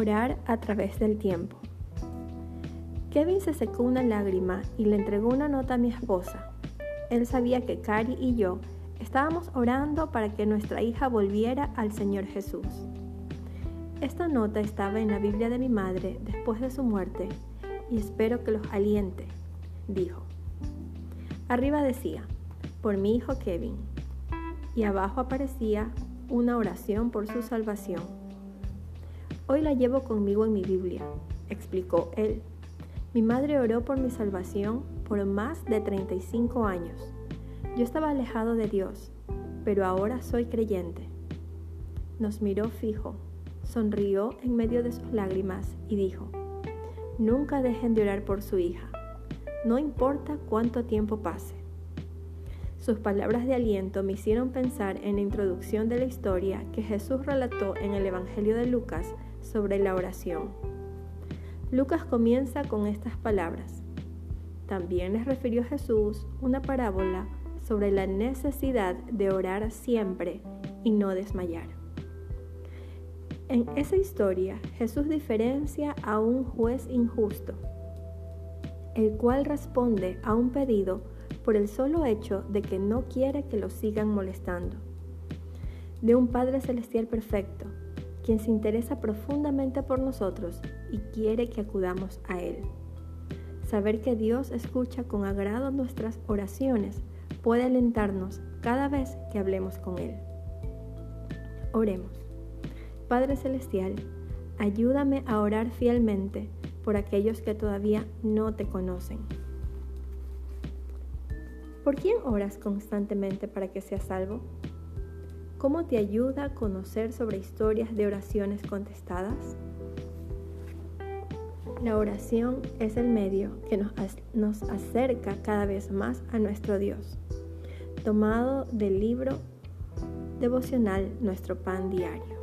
Orar a través del tiempo. Kevin se secó una lágrima y le entregó una nota a mi esposa. Él sabía que Cari y yo estábamos orando para que nuestra hija volviera al Señor Jesús. Esta nota estaba en la Biblia de mi madre después de su muerte y espero que los aliente, dijo. Arriba decía, por mi hijo Kevin, y abajo aparecía una oración por su salvación. Hoy la llevo conmigo en mi Biblia, explicó él. Mi madre oró por mi salvación por más de 35 años. Yo estaba alejado de Dios, pero ahora soy creyente. Nos miró fijo, sonrió en medio de sus lágrimas y dijo, Nunca dejen de orar por su hija, no importa cuánto tiempo pase. Sus palabras de aliento me hicieron pensar en la introducción de la historia que Jesús relató en el Evangelio de Lucas sobre la oración. Lucas comienza con estas palabras. También les refirió Jesús una parábola sobre la necesidad de orar siempre y no desmayar. En esa historia Jesús diferencia a un juez injusto, el cual responde a un pedido por el solo hecho de que no quiere que lo sigan molestando. De un Padre Celestial perfecto, quien se interesa profundamente por nosotros y quiere que acudamos a Él. Saber que Dios escucha con agrado nuestras oraciones puede alentarnos cada vez que hablemos con Él. Oremos. Padre Celestial, ayúdame a orar fielmente por aquellos que todavía no te conocen. ¿Por quién oras constantemente para que seas salvo? ¿Cómo te ayuda a conocer sobre historias de oraciones contestadas? La oración es el medio que nos, nos, acerca cada vez más a nuestro Dios. Tomado del libro devocional Nuestro Pan Diario.